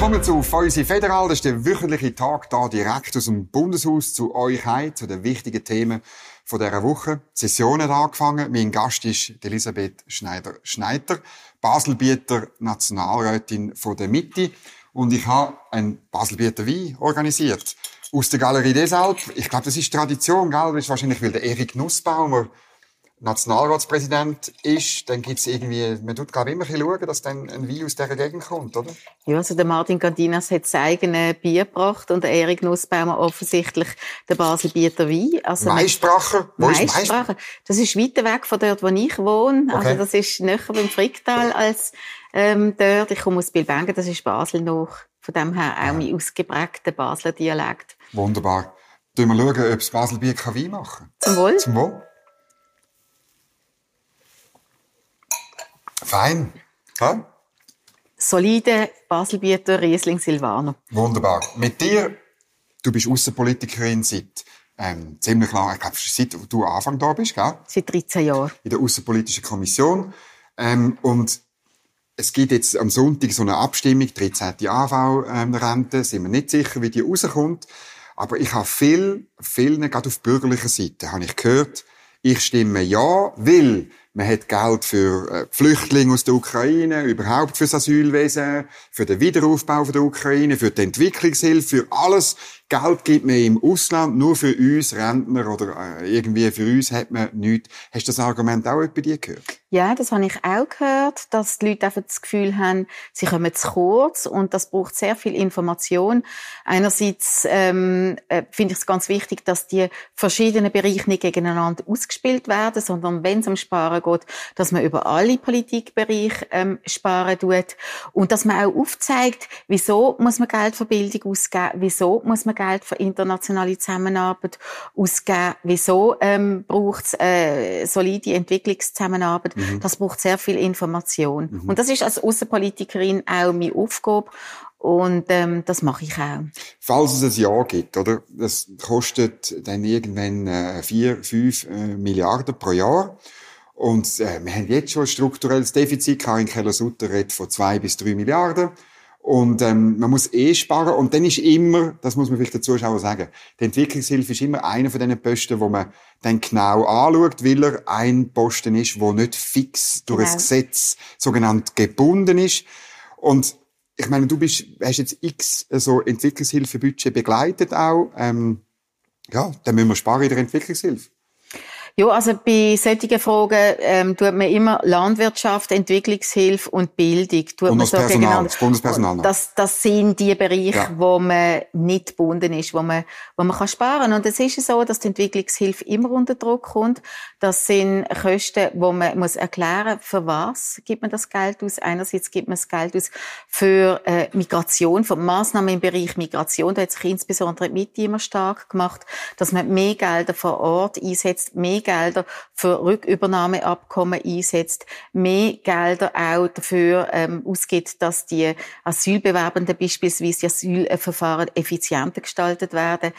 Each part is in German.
Willkommen zu Feusi Federal. Das ist der wöchentliche Tag da direkt aus dem Bundeshaus zu euch heim, zu den wichtigen Themen von dieser Woche. Die Session hat angefangen. Mein Gast ist Elisabeth Schneider-Schneider, Baselbieter Nationalrätin von der Mitte. Und ich habe einen Baselbieter Wein organisiert. Aus der Galerie deshalb. Ich glaube, das ist Tradition, gell? Das ist wahrscheinlich, weil der Erik Nussbaumer Nationalratspräsident ist, dann gibt's irgendwie, man tut, glaube ich, immer ein schauen, dass dann ein Wein aus dieser Gegend kommt, oder? Ja, also der Martin Gandinas hat sein eigenes Bier gebracht und der Erik Nussbaumer offensichtlich der Baselbieter Wein. Also Maisprache? Wo Maisprache. Das ist weiter weg von dort, wo ich wohne. Also okay. Also das ist näher beim Fricktal als ähm, dort. Ich komme aus Bilbengen, das ist Basel noch. Von dem her auch ja. mein ausgeprägter Basler Dialekt. Wunderbar. Schauen wir schauen, ob das Baselbier Wein machen kann. Zum Wohl. Zum Wohl. Fein. Ja? Solide Baselbieter Riesling Silvaner. Wunderbar. Mit dir, du bist Außenpolitikerin seit ähm, ziemlich lang, ich glaube, seit du Anfang da bist, gell? Seit 13 Jahren. In der Außenpolitischen Kommission. Ähm, und es gibt jetzt am Sonntag so eine Abstimmung, 13. AV-Rente, ähm, sind wir nicht sicher, wie die rauskommt. Aber ich habe viel, vielen, gerade auf bürgerlicher Seite, habe ich gehört, ich stimme ja, weil man hat Geld für äh, Flüchtlinge aus der Ukraine, überhaupt fürs Asylwesen, für den Wiederaufbau der Ukraine, für die Entwicklungshilfe, für alles. Geld gibt man im Ausland, nur für uns Rentner oder äh, irgendwie für uns hat man nichts. Hast du das Argument auch bei dir gehört? Ja, das habe ich auch gehört, dass die Leute einfach das Gefühl haben, sie kommen zu kurz und das braucht sehr viel Information. Einerseits ähm, äh, finde ich es ganz wichtig, dass die verschiedenen Bereiche nicht gegeneinander ausgespielt werden, sondern wenn es um Sparen geht, dass man über alle Politikbereiche ähm, sparen tut und dass man auch aufzeigt, wieso muss man Geld für Bildung ausgeben, wieso muss man Geld für internationale Zusammenarbeit ausgeben, wieso ähm, braucht es äh, solide Entwicklungszusammenarbeit. Mhm. Das braucht sehr viel Information. Mhm. Und das ist als Außenpolitikerin auch meine Aufgabe. Und ähm, das mache ich auch. Falls es ein Ja gibt, oder? Das kostet dann irgendwann äh, vier, fünf äh, Milliarden pro Jahr. Und äh, wir haben jetzt schon ein strukturelles Defizit. Karin Keller-Sutter redet von zwei bis drei Milliarden. Und ähm, man muss eh sparen. Und dann ist immer, das muss man vielleicht den Zuschauern sagen, die Entwicklungshilfe ist immer einer von diesen Posten, wo man dann genau anschaut, weil er ein Posten ist, wo nicht fix durch genau. ein Gesetz sogenannt gebunden ist. Und ich meine, du bist, hast jetzt x so Entwicklungshilfebudget begleitet auch. Ähm, ja, dann müssen wir sparen in der Entwicklungshilfe. Ja, also bei solchen Fragen ähm, tut man immer Landwirtschaft, Entwicklungshilfe und Bildung. Tut und man so Personal, das Bundespersonal. Das, das sind die Bereiche, ja. wo man nicht gebunden ist, wo man, wo man kann sparen. Und es ist so, dass die Entwicklungshilfe immer unter Druck kommt. Das sind Kosten, wo man muss erklären, für was gibt man das Geld aus. Einerseits gibt man das Geld aus für äh, Migration, für Maßnahmen im Bereich Migration. Da hat sich insbesondere die Mitte immer stark gemacht, dass man mehr Gelder vor Ort einsetzt, mehr Gelder für Rückübernahmeabkommen einsetzt, mehr Gelder auch dafür ähm, ausgibt, dass die Asylbewerbenden beispielsweise die Asylverfahren effizienter gestaltet werden.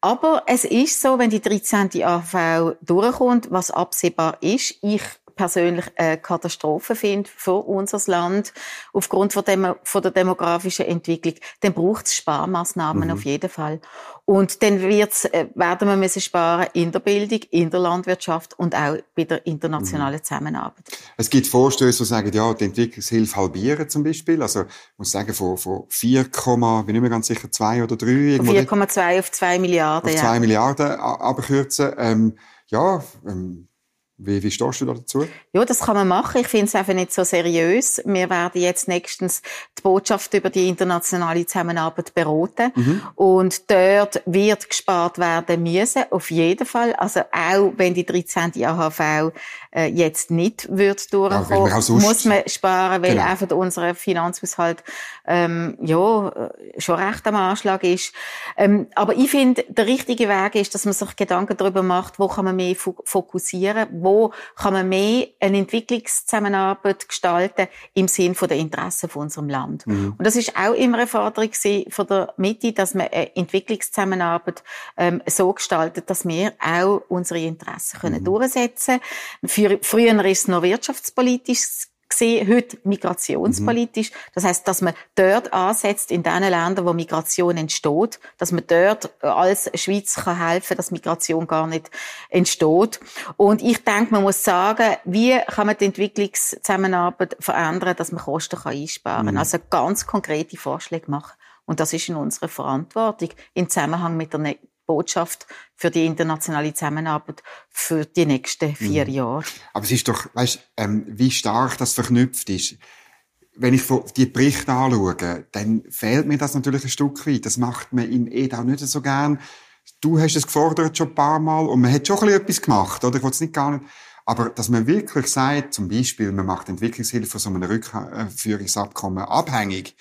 Aber es ist so, wenn die 13. AV durchkommt, was absehbar ist, ich persönlich eine Katastrophe finde für unser Land aufgrund von, dem, von der demografischen Entwicklung, dann braucht es Sparmaßnahmen mhm. auf jeden Fall. Und dann wird's, äh, werden wir müssen sparen in der Bildung, in der Landwirtschaft und auch bei der internationalen mhm. Zusammenarbeit. Es gibt Vorstöße, die sagen, ja, die Entwicklungshilfe halbieren zum Beispiel. Also, ich muss sagen, von, von 4, bin nicht mehr ganz sicher, 2 oder 3. 4,2 auf 2 Milliarden, auf 2 ja. Milliarden abkürzen. Ähm, ja, ähm, wie, wie stehst du da dazu? Ja, das kann man machen. Ich finde es einfach nicht so seriös. Wir werden jetzt nächstens die Botschaft über die internationale Zusammenarbeit beraten. Mhm. Und dort wird gespart werden müssen, auf jeden Fall. Also auch wenn die 13. AHV äh, jetzt nicht wird durchkommen, ja, muss man sparen, weil genau. einfach unser Finanzhaushalt ähm, ja äh, schon recht am Anschlag ist. Ähm, aber ich finde, der richtige Weg ist, dass man sich Gedanken darüber macht, wo kann man mehr fokussieren, wo kann man mehr eine Entwicklungszusammenarbeit gestalten im Sinn von der Interessen von unserem Land. Mhm. Und das ist auch immer eine Forderung von der Mitte, dass man eine Entwicklungszusammenarbeit ähm, so gestaltet, dass wir auch unsere Interessen können mhm. durchsetzen können. Früher ist es noch wirtschaftspolitisch gesehen, heute migrationspolitisch. Mhm. Das heißt, dass man dort ansetzt, in den Ländern, wo Migration entsteht, dass man dort als Schweiz kann helfen, dass Migration gar nicht entsteht. Und ich denke, man muss sagen, wie kann man die Entwicklungszusammenarbeit verändern, dass man Kosten kann einsparen kann. Mhm. Also ganz konkrete Vorschläge machen. Und das ist in unserer Verantwortung im Zusammenhang mit der ne- Botschaft für die internationale Zusammenarbeit für die nächsten vier mhm. Jahre. Aber es ist doch, weißt, ähm, wie stark das verknüpft ist. Wenn ich die Berichte anschaue, dann fehlt mir das natürlich ein Stück weit. Das macht man im EDA nicht so gern. Du hast es gefordert schon ein paar Mal und man hat schon ein bisschen etwas gemacht, oder? Ich will es nicht gar nicht. Aber dass man wirklich sagt, zum Beispiel, man macht Entwicklungshilfe von so einem Rückführungsabkommen abhängig,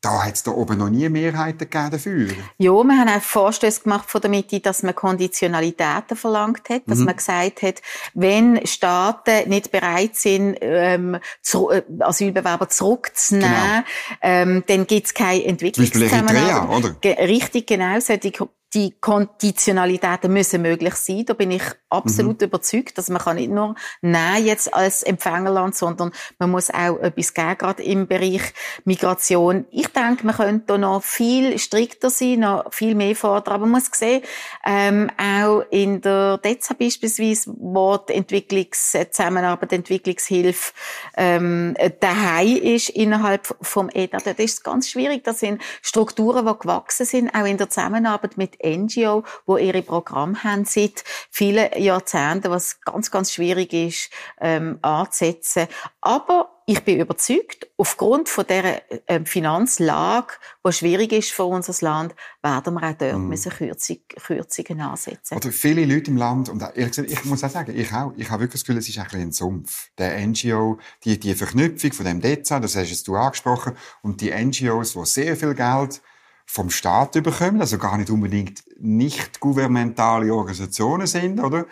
da hat es da oben noch nie Mehrheiten gegeben dafür. Ja, wir haben auch Vorstöße gemacht von der Mitte, dass man Konditionalitäten verlangt hat, dass mhm. man gesagt hat, wenn Staaten nicht bereit sind, ähm, zu, äh, Asylbewerber zurückzunehmen, genau. ähm, dann gibt es keine Entwicklungszusammenarbeit. Richtig, genau. Solche die Konditionalitäten müssen möglich sein. Da bin ich absolut mhm. überzeugt, dass man kann nicht nur Nein jetzt als Empfängerland, sondern man muss auch etwas geben, gerade im Bereich Migration. Ich denke, man könnte da noch viel strikter sein, noch viel mehr fordern. Aber man muss sehen, ähm, auch in der DEZA beispielsweise, wo die Entwicklungszusammenarbeit, Entwicklungshilfe ähm, daheim ist innerhalb vom EDA, dort ist es ganz schwierig. Das sind Strukturen, die gewachsen sind, auch in der Zusammenarbeit mit NGO, wo ihre Programme haben seit vielen Jahrzehnten, was ganz, ganz schwierig ist ähm, anzusetzen. Aber ich bin überzeugt, aufgrund von der äh, Finanzlage, die schwierig ist für unser Land, werden wir auch dort mm. müssen Kürzung, Kürzungen ansetzen. Oder viele Leute im Land, und ehrlich gesagt, ich muss auch sagen, ich auch, ich habe wirklich das Gefühl, es ist ein bisschen ein Sumpf. Der NGO, die, die Verknüpfung von dem DEZA, das hast du angesprochen, und die NGOs, die sehr viel Geld vom Staat überkommen, also gar nicht unbedingt nicht gouvernementale Organisationen sind, oder?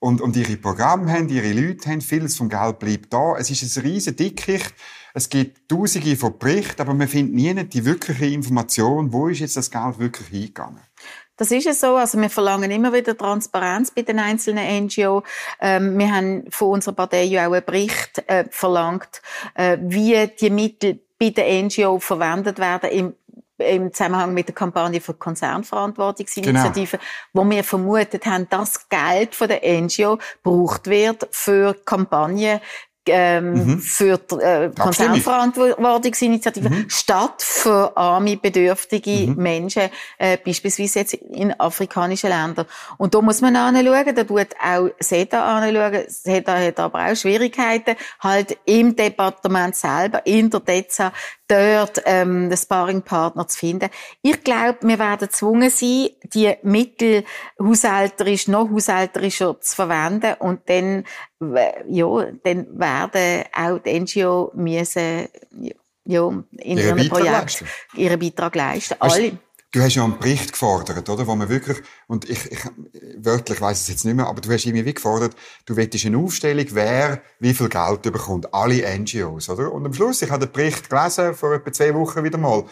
Und, und ihre Programme haben, ihre Leute haben, vieles vom Geld bleibt da. Es ist ein riesen Dickicht. Es gibt tausende von Berichten, aber man findet nie die wirkliche Information, wo ist jetzt das Geld wirklich hingegangen. Das ist es so. Also wir verlangen immer wieder Transparenz bei den einzelnen NGO. Ähm, wir haben von unserer Partei ja auch einen Bericht äh, verlangt, äh, wie die Mittel bei den NGO verwendet werden im im Zusammenhang mit der Kampagne für Konzernverantwortungsinitiative, genau. wo wir vermutet haben, dass Geld von der NGO gebraucht wird für Kampagnen ähm, mhm. für die äh, Konzernverantwortungsinitiative mhm. statt für arme, bedürftige mhm. Menschen, äh, beispielsweise jetzt in afrikanischen Ländern. Und da muss man anschauen, da tut auch SEDA anschauen. SEDA hat aber auch Schwierigkeiten, halt im Departement selber, in der DEZA, dort ähm, den Sparringpartner zu finden. Ich glaube, wir werden gezwungen sein, die Mittel haushälterisch, noch haushälterischer zu verwenden und dann, ja, dann werden auch die NGO müssen, ja, in ihren Projekten ihren Beitrag leisten. Alle. Du hast ja einen Bericht gefordert, oder? Wo man wirklich, und ich, ich wörtlich weiß es jetzt nicht mehr, aber du hast irgendwie wie gefordert, du wettest eine Aufstellung, wer wie viel Geld bekommt. Alle NGOs, oder? Und am Schluss, ich habe den Bericht gelesen, vor etwa zwei Wochen wieder mal.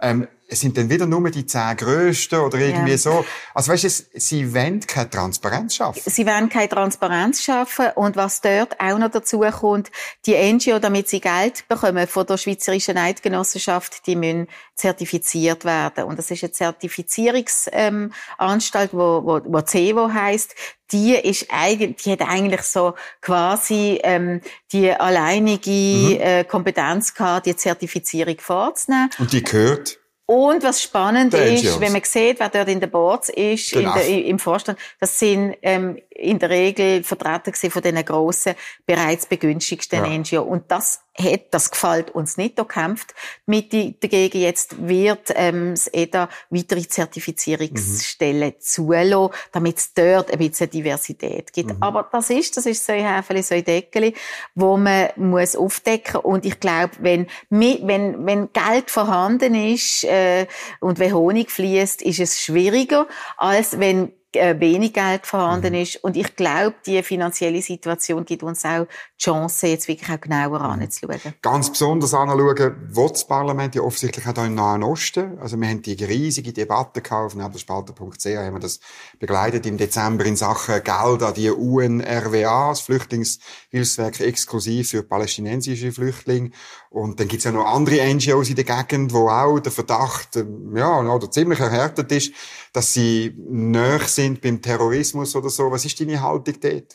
Ähm, es sind dann wieder nur die zehn Größten oder irgendwie ja. so. Also weißt du, sie wollen keine Transparenz schaffen. Sie wollen keine Transparenz schaffen und was dort auch noch dazu kommt, die NGO, damit sie Geld bekommen von der Schweizerischen Eidgenossenschaft, die müssen zertifiziert werden. Und das ist eine Zertifizierungsanstalt, ähm, wo, wo, wo CEVO heisst die ist eigentlich, die hat eigentlich so quasi ähm, die alleinige mhm. äh, Kompetenz gehabt, die Zertifizierung vorzunehmen. Und die gehört und was spannend ist, wenn man sieht, wer dort in der Boards ist, genau. in der, im Vorstand, das sind ähm, in der Regel Vertreter von diesen grossen, bereits begünstigsten ja. NGO. Und das hat, das gefällt uns nicht. Da kämpft mit dagegen. Jetzt wird ähm, das EDA weitere Zertifizierungsstellen mhm. zulassen, damit es dort ein bisschen Diversität gibt. Mhm. Aber das ist, das ist so ein Häfeli, so ein Deckel, wo man muss aufdecken. Und ich glaube, wenn, wenn, wenn Geld vorhanden ist äh, und wenn Honig fließt, ist es schwieriger, als wenn äh, wenig Geld vorhanden mhm. ist. Und ich glaube, die finanzielle Situation gibt uns auch die Chance, jetzt wirklich auch genauer anzuschauen. Ganz besonders anschauen, wo das Parlament ja offensichtlich auch im Nahen Osten. Also wir haben die riesige Debatte gehabt auf nebelspalter.ch, haben wir das begleitet im Dezember in Sachen Geld an die UNRWA, das Flüchtlingshilfswerk exklusiv für palästinensische Flüchtlinge. Und dann gibt es ja noch andere NGOs in der Gegend, wo auch der Verdacht, ähm, ja, oder ziemlich erhärtet ist, dass sie näher sind beim Terrorismus oder so. Was ist deine Haltung dort?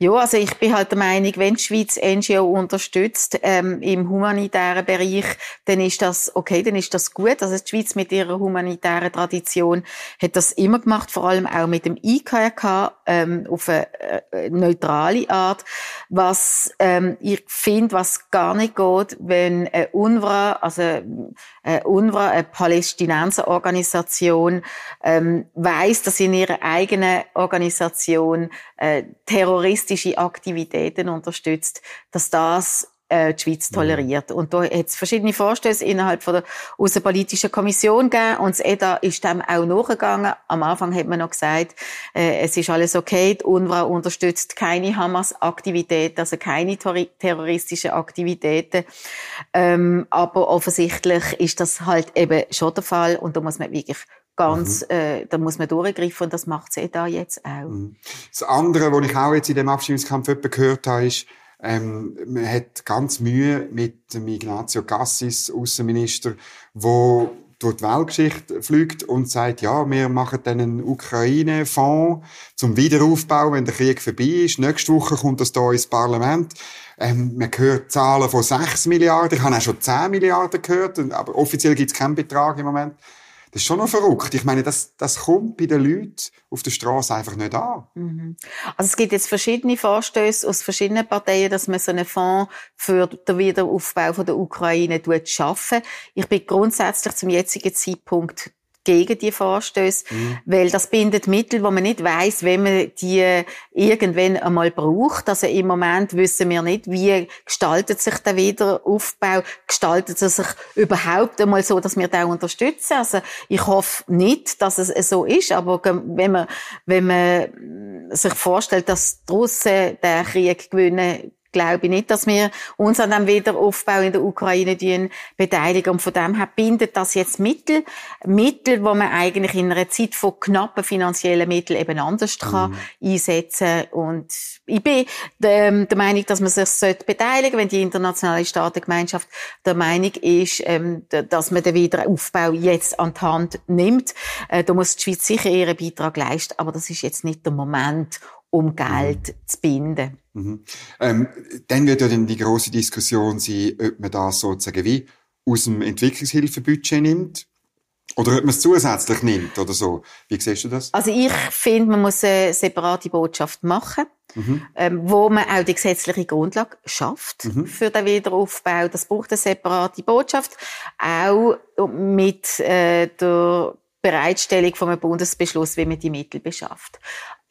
Ja, also ich bin halt der Meinung, wenn die Schweiz NGO unterstützt ähm, im humanitären Bereich, dann ist das okay, dann ist das gut. Also die Schweiz mit ihrer humanitären Tradition hat das immer gemacht, vor allem auch mit dem IKRK ähm, auf eine äh, neutrale Art. Was ähm, ich finde, was gar nicht geht, wenn eine UNRWA, also eine UNRWA, eine Palästinenserorganisation, ähm, weiß, dass in ihrer eigenen Organisation äh, terroristische Aktivitäten unterstützt, dass das äh, die Schweiz mhm. toleriert. Und da hat es verschiedene Vorstöße innerhalb von der Außenpolitischen Kommission gegeben und das EDA ist dem auch nachgegangen. Am Anfang hat man noch gesagt, äh, es ist alles okay, die UNRWA unterstützt keine Hamas-Aktivitäten, also keine terroristischen Aktivitäten. Ähm, aber offensichtlich ist das halt eben schon der Fall und da muss man wirklich ganz, mhm. äh, da muss man durchgreifen und das macht sie da jetzt auch. Mhm. Das andere, was ich auch jetzt in dem Abstimmungskampf gehört habe, ist, ähm, man hat ganz Mühe mit dem Ignazio Cassis, Außenminister, wo durch die Weltgeschichte fliegt und sagt, ja, wir machen dann einen Ukraine-Fonds zum Wiederaufbau, wenn der Krieg vorbei ist. Nächste Woche kommt das hier ins Parlament. Ähm, man hört Zahlen von 6 Milliarden. Ich habe auch schon 10 Milliarden gehört, aber offiziell gibt es keinen Betrag im Moment. Das ist schon noch verrückt. Ich meine, das, das kommt bei den Leuten auf der Straße einfach nicht an. Mhm. Also es gibt jetzt verschiedene Vorstöße aus verschiedenen Parteien, dass man so einen Fonds für den Wiederaufbau von der Ukraine schaffen. Ich bin grundsätzlich zum jetzigen Zeitpunkt gegen die Vorstöße, mhm. weil das bindet Mittel, wo man nicht weiß, wenn man die irgendwann einmal braucht. Also im Moment wissen wir nicht, wie gestaltet sich der Wiederaufbau, gestaltet es sich überhaupt einmal so, dass wir da unterstützen. Also ich hoffe nicht, dass es so ist, aber wenn man wenn man sich vorstellt, dass die Russen den Krieg gewinnen glaube ich nicht, dass wir uns an dem Wiederaufbau in der Ukraine beteiligen. Und von dem her bindet das jetzt Mittel, Mittel, wo man eigentlich in einer Zeit von knappen finanziellen Mitteln eben anders kann mhm. einsetzen Und ich bin der, der Meinung, dass man sich sollte beteiligen, wenn die internationale Staatengemeinschaft der Meinung ist, ähm, dass man den Wiederaufbau jetzt an die Hand nimmt. Äh, da muss die Schweiz sicher ihren Beitrag leisten, aber das ist jetzt nicht der Moment, um Geld mhm. zu binden. Mhm. Ähm, dann wird ja dann die große Diskussion sein, ob man das sozusagen wie aus dem Entwicklungshilfebudget nimmt oder ob man es zusätzlich nimmt oder so. Wie siehst du das? Also ich finde, man muss eine separate Botschaft machen. Mhm. Ähm, wo man auch die gesetzliche Grundlage schafft mhm. für den Wiederaufbau. Das braucht eine separate Botschaft, auch mit äh, der Bereitstellung von einem Bundesbeschluss, wie man die Mittel beschafft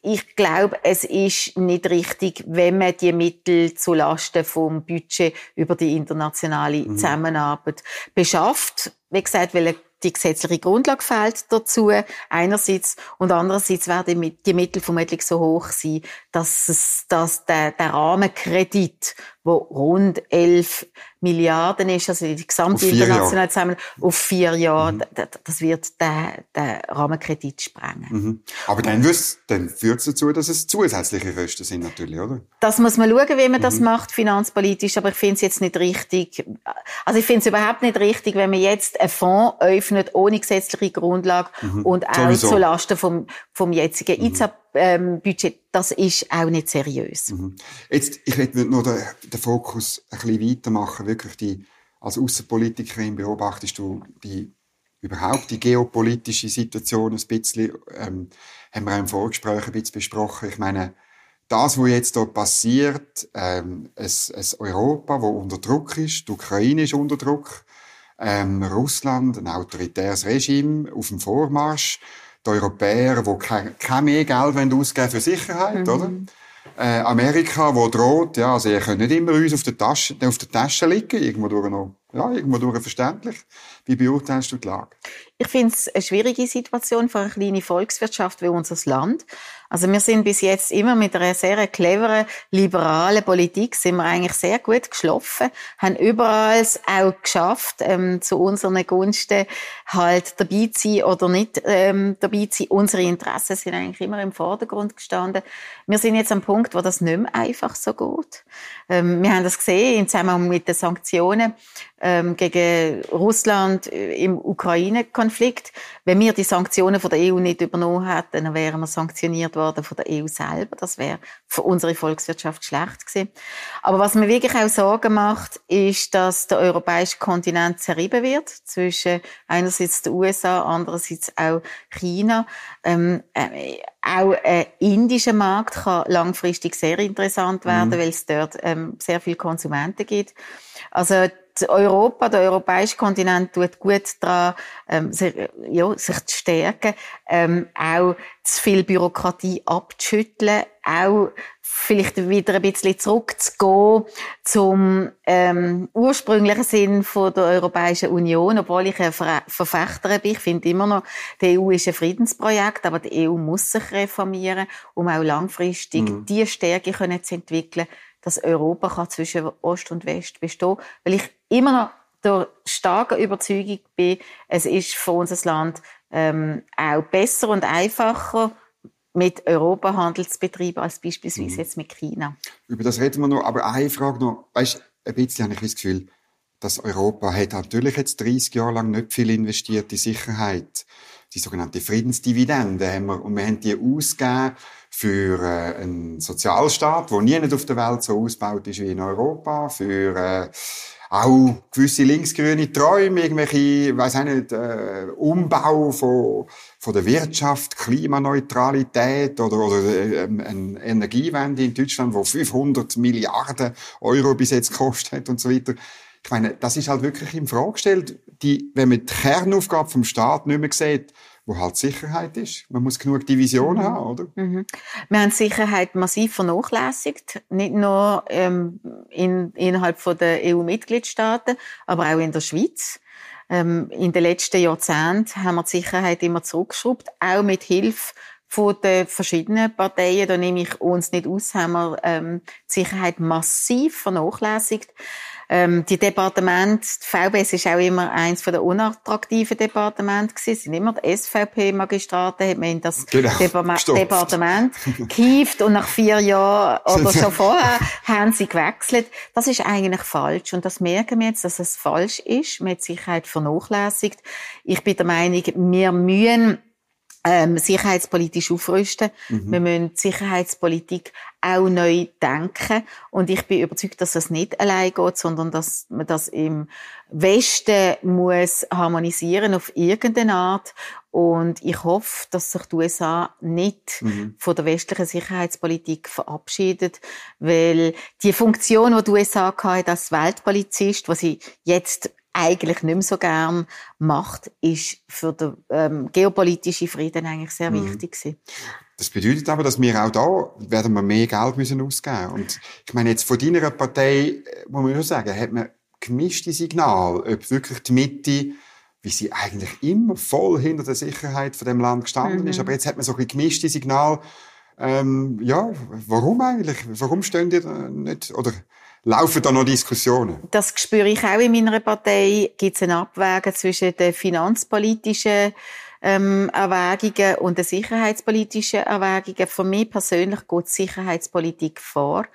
ich glaube, es ist nicht richtig, wenn man die Mittel zu Lasten vom Budget über die internationale mhm. Zusammenarbeit beschafft. Wie gesagt, weil die gesetzliche Grundlage fehlt dazu, einerseits, und andererseits werden die Mittel vermutlich so hoch sein, dass es, dass der, der Rahmenkredit, wo rund 11 Milliarden ist, also die gesamte internationale zusammen auf vier Jahre, mhm. das wird den, den Rahmenkredit sprengen. Mhm. Aber dann, dann führt es dazu, dass es zusätzliche Kosten sind natürlich, oder? Das muss man schauen, wie man mhm. das macht, finanzpolitisch, aber ich finde es jetzt nicht richtig, also ich finde es überhaupt nicht richtig, wenn man jetzt einen Fonds öffnet, ohne gesetzliche Grundlage mhm. und auch Sowieso. zulasten vom, vom jetzigen mhm. IZAP-Budget, das ist auch nicht seriös. Mhm. Jetzt, ich möchte noch den, den Fokus ein bisschen weitermachen wirklich die, als Außenpolitikerin beobachtest du die überhaupt die geopolitische Situation ein bisschen, ähm, haben wir auch im Vorgespräch ein bisschen besprochen. Ich meine, das, was jetzt dort passiert, ähm, ein, ein Europa, wo unter Druck ist, die Ukraine ist unter Druck, ähm, Russland, ein autoritäres Regime auf dem Vormarsch, die Europäer, die kein, kein mehr Geld ausgeben für Sicherheit, mhm. oder? äh, Amerika, wo droht, ja, also ihr könnt nicht immer uns auf der Tasche, auf der Tasche liegen, irgendwo durch noch ja, irgendwo durch verständlich. Wie beurteilst du die Lage? Ich finde es eine schwierige Situation für eine kleine Volkswirtschaft wie unser Land. Also wir sind bis jetzt immer mit einer sehr cleveren, liberalen Politik sind wir eigentlich sehr gut geschlafen, haben überall auch geschafft, ähm, zu unseren Gunsten halt dabei zu sein oder nicht ähm, dabei zu sein. Unsere Interessen sind eigentlich immer im Vordergrund gestanden. Wir sind jetzt am Punkt, wo das nicht mehr einfach so geht. Ähm, wir haben das gesehen im Zusammenhang mit den Sanktionen ähm, gegen Russland im Ukraine-Konflikt. Wenn wir die Sanktionen von der EU nicht übernommen hätten, dann wären wir sanktioniert worden von der EU selber. Das wäre für unsere Volkswirtschaft schlecht gewesen. Aber was mir wirklich auch Sorgen macht, ist, dass der europäische Kontinent zerrieben wird zwischen einerseits den USA, andererseits auch China. Ähm, äh, auch ein indischer Markt kann langfristig sehr interessant werden, mhm. weil es dort ähm, sehr viele Konsumenten gibt. Also Europa, der europäische Kontinent tut gut daran, ähm, sich, ja, sich zu stärken, ähm, auch zu viel Bürokratie abzuschütteln, auch vielleicht wieder ein bisschen zurückzugehen zum ähm, ursprünglichen Sinn von der Europäischen Union, obwohl ich ein Verfechter bin. Ich finde immer noch, die EU ist ein Friedensprojekt, aber die EU muss sich reformieren, um auch langfristig mhm. die Stärke können zu entwickeln, dass Europa kann zwischen Ost und West bestehen weil ich immer noch der starken Überzeugung bin, es ist für unser Land ähm, auch besser und einfacher, mit Europa Handel zu betreiben, als beispielsweise mhm. jetzt mit China. Über das reden wir noch, aber eine Frage noch. Weißt, ein bisschen habe ich das Gefühl, dass Europa hat natürlich jetzt 30 Jahre lang nicht viel investiert in Sicherheit. Die sogenannte Friedensdividende haben wir, und wir haben die ausgegeben für äh, einen Sozialstaat, der nie auf der Welt so ausgebaut ist wie in Europa, für äh, auch gewisse linksgrüne Träume, irgendwelche, weiß ich nicht, äh, Umbau von, von der Wirtschaft, Klimaneutralität oder, oder äh, eine Energiewende in Deutschland, wo 500 Milliarden Euro bis jetzt gekostet hat und so weiter. Ich meine, das ist halt wirklich in Frage gestellt, die, wenn man die Kernaufgabe vom Staat nicht mehr sieht, wo halt Sicherheit ist. Man muss genug Division mhm. haben, oder? Mhm. Wir haben Sicherheit massiv vernachlässigt, nicht nur ähm, in, innerhalb von der EU-Mitgliedstaaten, aber auch in der Schweiz. Ähm, in den letzten Jahrzehnten haben wir die Sicherheit immer zurückgeschraubt, auch mit Hilfe von den verschiedenen Parteien. Da nehme ich uns nicht aus, haben wir ähm, die Sicherheit massiv vernachlässigt. Ähm, die Departement, die VBS ist auch immer eins von der unattraktiven Departement gewesen. Es sind immer die SVP-Magistraten, hat man in das genau, Departement gehievt und nach vier Jahren oder schon vorher haben sie gewechselt. Das ist eigentlich falsch und das merken wir jetzt, dass es falsch ist. Mit Sicherheit vernachlässigt. Ich bin der Meinung, wir müssen ähm, sicherheitspolitisch aufrüsten. Mhm. Wir müssen die Sicherheitspolitik auch neu denken. Und ich bin überzeugt, dass das nicht allein geht, sondern dass man das im Westen muss harmonisieren auf irgendeine Art. Und ich hoffe, dass sich die USA nicht mhm. von der westlichen Sicherheitspolitik verabschiedet, weil die Funktion, die die USA hatte als Weltpolizist, was sie jetzt eigentlich nicht mehr so gern macht, ist für den ähm, geopolitischen Frieden eigentlich sehr mhm. wichtig gewesen. Das bedeutet aber, dass wir auch da werden wir mehr Geld müssen ausgeben. Und ich meine jetzt von deiner Partei äh, muss man schon sagen, hat man gemischte Signal, ob wirklich die Mitte wie sie eigentlich immer voll hinter der Sicherheit von dem Land gestanden mhm. ist. Aber jetzt hat man so ein gemischte Signal. Ähm, ja, warum eigentlich? Warum stehen die da nicht? Oder Laufen da noch Diskussionen? Das spüre ich auch in meiner Partei. Gibt es ein Abwägen zwischen den finanzpolitischen ähm, Erwägungen und den sicherheitspolitischen Erwägungen. Für mich persönlich geht die Sicherheitspolitik vor.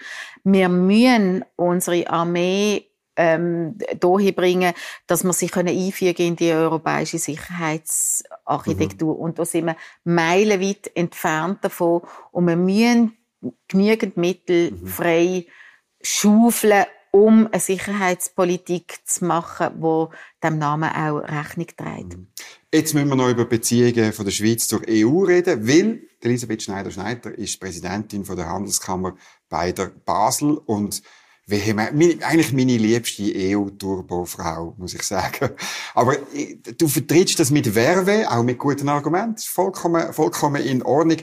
Wir müssen unsere Armee ähm, dahin bringen, dass wir sich einfügen in die europäische Sicherheitsarchitektur. Mhm. Und da sind wir meilenweit entfernt davon. Und wir müssen genügend Mittel mhm. frei schaufeln, um eine Sicherheitspolitik zu machen, wo dem Namen auch Rechnung trägt. Mhm. Jetzt müssen wir noch über Beziehungen von der Schweiz zur EU reden, weil Elisabeth Schneider-Schneider ist Präsidentin von der Handelskammer bei der Basel und eigentlich meine liebste EU-Turbo-Frau, muss ich sagen. Aber du vertrittst das mit Werbe, auch mit guten Argumenten, vollkommen, vollkommen in Ordnung.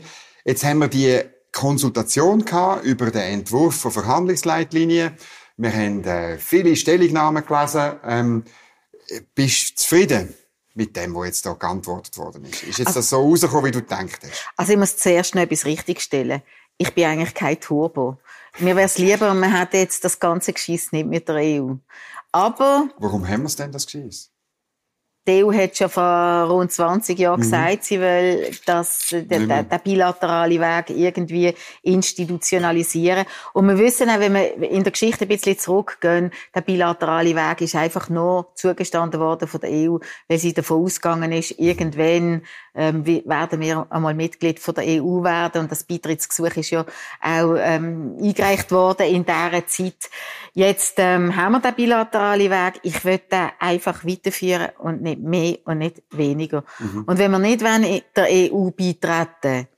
Jetzt haben wir die Konsultation gehabt über den Entwurf von Verhandlungsleitlinien. Wir haben äh, viele Stellungnahmen gelesen. Ähm, bist du zufrieden? mit dem, was jetzt da geantwortet worden ist. Ist jetzt also, das so rausgekommen, wie du gedacht hast? Also ich muss zuerst noch etwas richtigstellen. Ich bin eigentlich kein Turbo. Mir wäre es lieber, man hätte jetzt das ganze Geschiss nicht mit der EU. Aber... Warum haben wir denn, das Geschiss? Die EU hat schon vor rund 20 Jahren mhm. gesagt, sie will das, den, den, den bilaterale Weg irgendwie institutionalisieren. Und wir wissen auch, wenn wir in der Geschichte ein bisschen zurückgehen, der bilaterale Weg ist einfach nur zugestanden worden von der EU, weil sie davon ausgegangen ist, irgendwann ähm, werden wir einmal Mitglied von der EU werden. Und das Beitrittsgesuch ist ja auch ähm, eingereicht worden in dieser Zeit. Jetzt ähm, haben wir den bilateralen Weg. Ich will den einfach weiterführen und nicht mehr und nicht weniger. Mhm. Und wenn wir nicht wollen, der EU beitreten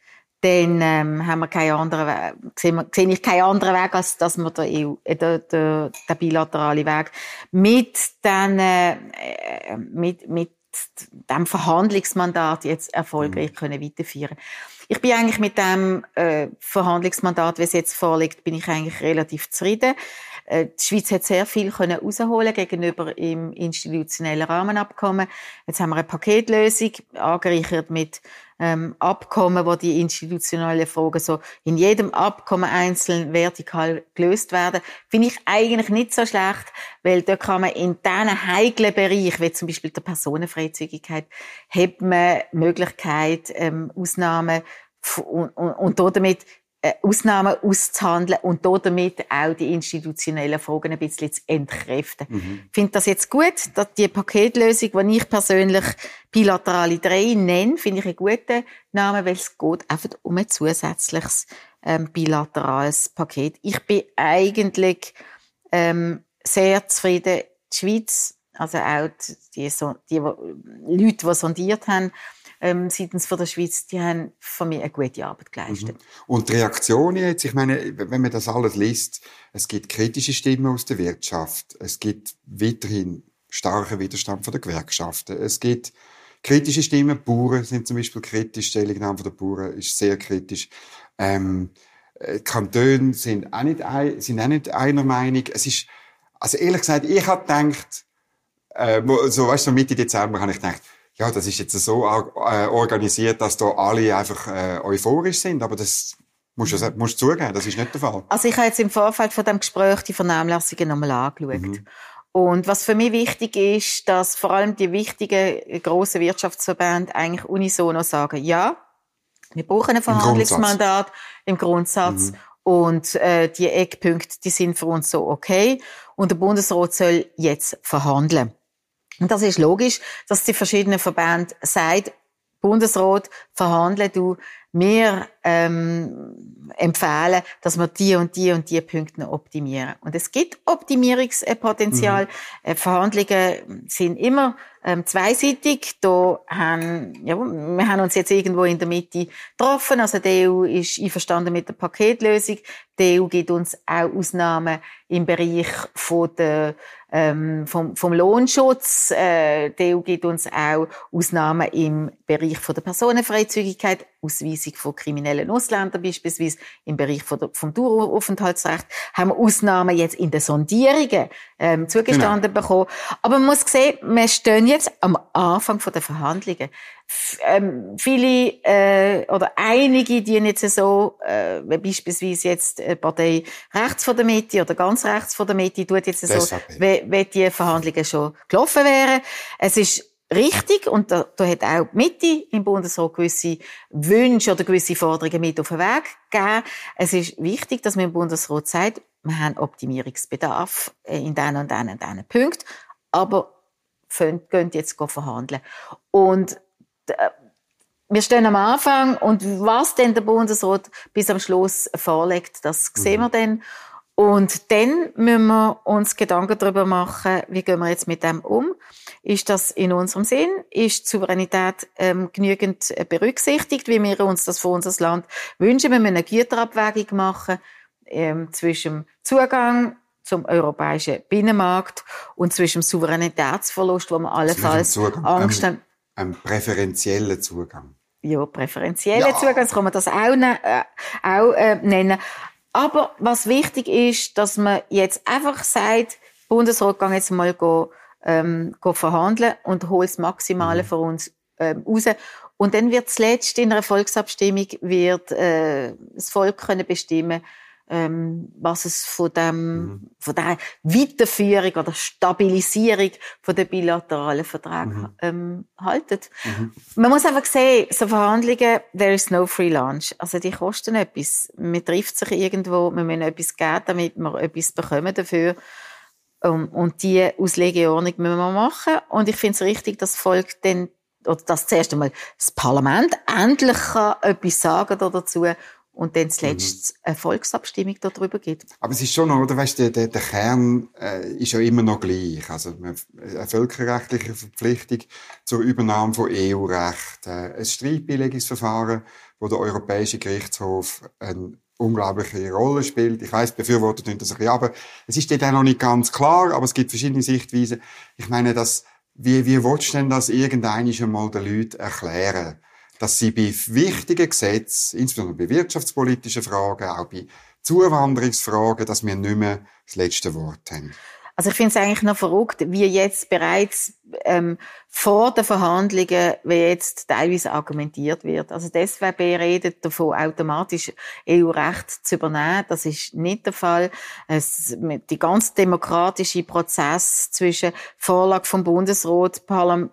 dann ähm, haben wir keinen anderen Weg, sehe, sehe ich keinen anderen Weg, als dass wir der EU, äh, der, der, der bilaterale Weg mit den, äh, mit, mit dem Verhandlungsmandat jetzt erfolgreich mhm. können weiterführen. Ich bin eigentlich mit dem äh, Verhandlungsmandat, wie es jetzt vorliegt, bin ich eigentlich relativ zufrieden. Äh, die Schweiz hat sehr viel können herausholen gegenüber im institutionellen Rahmenabkommen. Jetzt haben wir eine Paketlösung angereichert mit ähm, Abkommen, wo die institutionellen Fragen so in jedem Abkommen einzeln vertikal gelöst werden, finde ich eigentlich nicht so schlecht, weil da kann man in diesen heiklen Bereich, wie zum Beispiel der Personenfreizügigkeit, hat man Möglichkeit, ähm, Ausnahmen und, und, und damit Ausnahmen auszuhandeln und damit auch die institutionellen Fragen ein bisschen zu entkräften. Mhm. Ich finde das jetzt gut, dass die Paketlösung, die ich persönlich bilaterale drei nenne, finde ich einen guten Namen, weil es geht einfach um ein zusätzliches ähm, bilaterales Paket. Ich bin eigentlich ähm, sehr zufrieden. Die Schweiz, also auch die, die, die Leute, die sondiert haben, ähm, seitens von der Schweiz, die haben von mir eine gute Arbeit geleistet. Mhm. Und die Reaktion jetzt, ich meine, wenn man das alles liest, es gibt kritische Stimmen aus der Wirtschaft, es gibt weiterhin starken Widerstand von der Gewerkschaften, es gibt kritische Stimmen, die Bauern sind zum Beispiel kritisch, die Stellungnahme der Bauern ist sehr kritisch. Ähm, äh, Kantone sind auch, nicht, sind auch nicht einer Meinung. Es ist, also ehrlich gesagt, ich habe gedacht, äh, so, weißt du, Mitte Dezember habe ich gedacht, ja, das ist jetzt so äh, organisiert, dass da alle einfach äh, euphorisch sind, aber das musst du, musst du zugeben, das ist nicht der Fall. Also ich habe jetzt im Vorfeld von dem Gespräch die Vernehmlassungen nochmal angeschaut. Mhm. Und was für mich wichtig ist, dass vor allem die wichtigen grossen Wirtschaftsverbände eigentlich unisono sagen, ja, wir brauchen ein Verhandlungsmandat im Grundsatz. Im Grundsatz. Mhm. Und äh, die Eckpunkte, die sind für uns so okay. Und der Bundesrat soll jetzt verhandeln. Und das ist logisch, dass die verschiedenen Verbände sagen, Bundesrat, verhandle du, wir ähm, empfehlen, dass wir die und die und die Punkte noch optimieren. Und es gibt Optimierungspotenzial. Mhm. Äh, Verhandlungen sind immer ähm, zweiseitig. Da haben, ja, wir haben uns jetzt irgendwo in der Mitte getroffen. Also die EU ist einverstanden mit der Paketlösung. Die EU gibt uns auch Ausnahmen im Bereich von der ähm, vom, vom Lohnschutz. Äh, die EU gibt uns auch Ausnahmen im Bereich von der Personenfreizügigkeit, Ausweisung von kriminellen Ausländern beispielsweise, im Bereich von der, vom Daueraufenthaltsrecht haben wir Ausnahmen jetzt in den Sondierungen ähm, zugestanden genau. bekommen. Aber man muss sehen, wir stehen jetzt am Anfang von der Verhandlungen ähm, viele äh, oder einige, die jetzt so, äh, beispielsweise jetzt eine Partei rechts von der Mitte oder ganz rechts von der Mitte, tut jetzt so, wie, wie die Verhandlungen schon gelaufen wären. Es ist richtig und da, da hat auch die Mitte im Bundesrat gewisse Wünsche oder gewisse Forderungen mit auf den Weg gegeben. Es ist wichtig, dass man im Bundesrat sagt, wir haben Optimierungsbedarf in diesen und diesen und diesen Punkten, aber gehen jetzt verhandeln. Und äh, wir stehen am Anfang und was denn der Bundesrat bis am Schluss vorlegt, das sehen mhm. wir dann. Und dann müssen wir uns Gedanken darüber machen, wie gehen wir jetzt mit dem um? Ist das in unserem Sinn? Ist die Souveränität ähm, genügend äh, berücksichtigt, wie wir uns das für unser Land wünschen? Wir müssen eine Güterabwägung machen ähm, zwischen Zugang zum europäischen Binnenmarkt und zwischen dem Souveränitätsverlust, wo wir allenfalls Angst haben. Ein präferenzieller Zugang. Ja, präferenzieller ja. Zugang, so kann man das auch, ne, äh, auch äh, nennen. Aber was wichtig ist, dass man jetzt einfach sagt, Bundesrat kann jetzt mal go, ähm, verhandeln und holt das Maximale mhm. für uns ähm, raus. Und dann wird zuletzt in einer Volksabstimmung wird äh, das Volk können bestimmen, ähm, was es von dem, mhm. von der Weiterführung oder Stabilisierung von der bilateralen Verträge mhm. ähm, haltet. Mhm. Man muss einfach sehen, so Verhandlungen, there is no free lunch. Also die kosten etwas. Man trifft sich irgendwo, man muss etwas geben, damit man etwas bekommen dafür. Um, und die Auslegeordnung müssen wir machen. Und ich finde es richtig, dass das Volk dann, oder dass zuerst einmal das Parlament endlich kann etwas sagen dazu und dann zuletzt mhm. eine Volksabstimmung darüber gibt. Aber es ist schon noch, oder weißt, der, der, der Kern äh, ist ja immer noch gleich. Also eine völkerrechtliche Verpflichtung zur Übernahme von EU-Recht, äh, ein Streitbeilegungsverfahren, wo der Europäische Gerichtshof eine unglaubliche Rolle spielt. Ich weiß, Befürworter tun das ein bisschen, aber es ist dort auch noch nicht ganz klar, aber es gibt verschiedene Sichtweisen. Ich meine, dass, wie, wie willst du denn das irgendeinisch einmal den Leuten erklären? dass sie bei wichtigen Gesetzen, insbesondere bei wirtschaftspolitischen Fragen, auch bei Zuwanderungsfragen, dass wir nicht mehr das letzte Wort haben. Also ich finde es eigentlich noch verrückt, wie jetzt bereits ähm, vor den Verhandlungen, wie jetzt teilweise argumentiert wird. Also die SWB redet davon, automatisch EU-Recht zu übernehmen. Das ist nicht der Fall. Es, die ganz demokratische Prozess zwischen Vorlage vom Bundesrat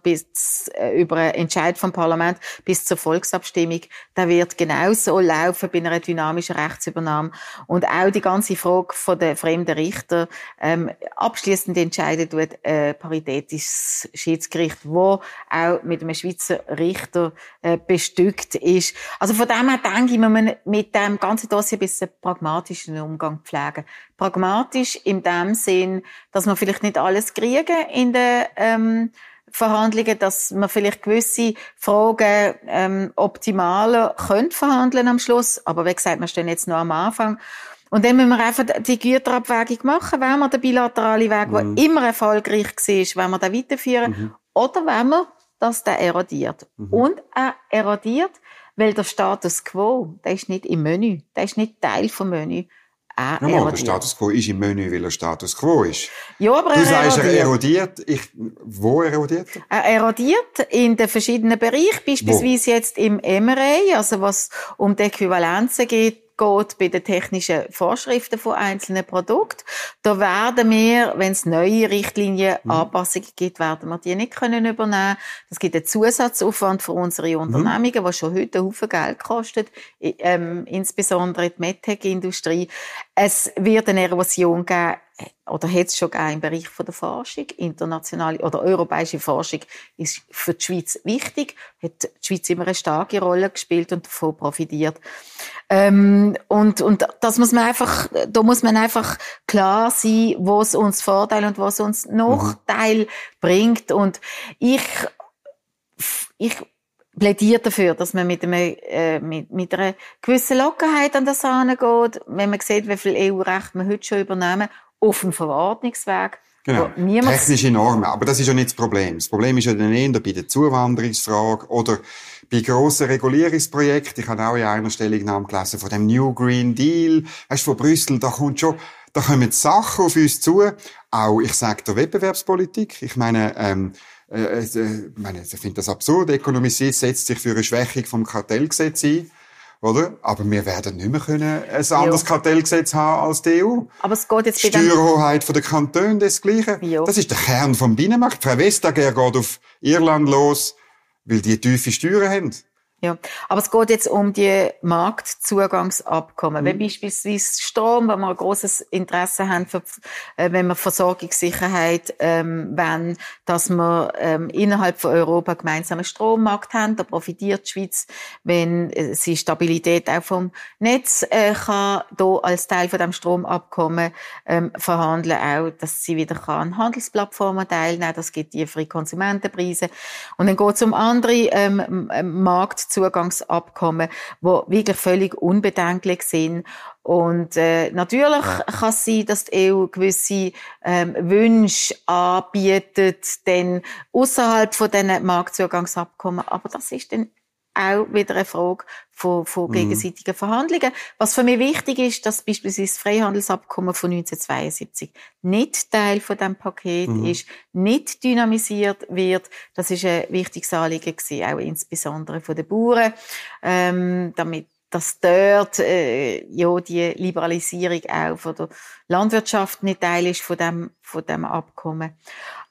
bis äh, über einen Entscheid vom Parlament bis zur Volksabstimmung, der wird genauso laufen bei einer dynamischen Rechtsübernahme. Und auch die ganze Frage von der fremden Richter ähm, abschließend entscheidet tut äh, paritätisches Schiedsgericht wo auch mit einem Schweizer Richter äh, bestückt ist. Also von dem her denke ich, man mit dem ganzen Dossier ein bisschen pragmatischen Umgang pflegen. Pragmatisch in dem Sinn, dass man vielleicht nicht alles kriegen in den ähm, Verhandlungen, dass man vielleicht gewisse Fragen ähm, optimaler könnte verhandeln am Schluss. Aber wie gesagt, wir stehen jetzt noch am Anfang. Und dann müssen wir einfach die Güterabwägung machen, wenn wir den bilateralen Weg, mhm. der immer erfolgreich war, wenn wir den weiterführen. Mhm. Oder wenn man das der erodiert. Mhm. Und er erodiert, weil der Status quo, der ist nicht im Menü, der ist nicht Teil vom Menü. Er ja, der Status quo ist im Menü, weil er Status quo ist. Ja, aber du er sagst, erodiert. er erodiert. Ich, wo erodiert er? Er erodiert in den verschiedenen Bereichen, beispielsweise wo? jetzt im MRA, also was um die Äquivalenzen geht, geht bei den technischen Vorschriften von einzelnen Produkten. Da werden wir, wenn es neue Richtlinien, mhm. Anpassungen gibt, werden wir die nicht können übernehmen. Das gibt einen Zusatzaufwand für unsere mhm. Unternehmungen, mhm. was schon heute einen Haufen Geld kostet, ähm, insbesondere die MedTech-Industrie. Es wird eine Erosion geben oder hat es schon im Bereich der Forschung, internationale oder europäische Forschung ist für die Schweiz wichtig, hat die Schweiz immer eine starke Rolle gespielt und davon profitiert. Ähm, und, und das muss man einfach, da muss man einfach klar sein, was uns Vorteil und was uns Nachteil mhm. bringt. Und ich, ich plädiert dafür, dass man mit, einem, äh, mit, mit einer gewissen Lockerheit an das geht, wenn man sieht, wie viel EU-Recht man heute schon übernehmen auf dem Verordnungsweg. Genau. Technische Normen. Aber das ist ja nicht das Problem. Das Problem ist ja dann eher bei der Zuwanderungsfrage oder bei grossen Regulierungsprojekten. Ich habe auch in einer Stellungnahme gelesen von dem New Green Deal. Weißt du, von Brüssel, da kommt schon, da kommen Sachen auf uns zu. Auch, ich sage, der Wettbewerbspolitik. Ich meine, ähm, äh, äh, ich meine, ich finde das absurd. Ökonomisiert setzt sich für eine Schwächung vom Kartellgesetz ein oder? Aber wir werden nicht mehr können ein anderes ja. Kartellgesetz haben als die EU. Aber es geht jetzt Steuerhoheit von der Kantone, das Gleiche. Ja. Das ist der Kern vom Binnenmarkt. Frau Vestager geht auf Irland los, weil die tiefe Steuern haben. Ja, aber es geht jetzt um die Marktzugangsabkommen. Mhm. Wenn beispielsweise Strom, wenn wir ein grosses Interesse haben, für, äh, wenn wir Versorgungssicherheit ähm, wenn, dass wir ähm, innerhalb von Europa gemeinsamen Strommarkt haben, da profitiert die Schweiz, wenn äh, sie Stabilität auch vom Netz äh, kann, da als Teil von dem Stromabkommen ähm, verhandeln, auch, dass sie wieder kann an Handelsplattformen teilnehmen, das gibt tiefere Konsumentenpreise. Und dann geht es um andere ähm, Markt Zugangsabkommen, wo wirklich völlig unbedenklich sind. Und äh, natürlich kann es sein, dass die EU gewisse ähm, Wünsche anbietet, denn außerhalb von diesen Marktzugangsabkommen. Aber das ist dann auch wieder eine Frage von, von mhm. gegenseitigen Verhandlungen. Was für mich wichtig ist, dass beispielsweise das Freihandelsabkommen von 1972 nicht Teil von dem Paket mhm. ist, nicht dynamisiert wird. Das ist ein wichtiges Anliegen gewesen, auch insbesondere von den Bauern, ähm, damit dass dort äh, ja die Liberalisierung auch von der Landwirtschaft nicht Teil ist von dem von dem Abkommen.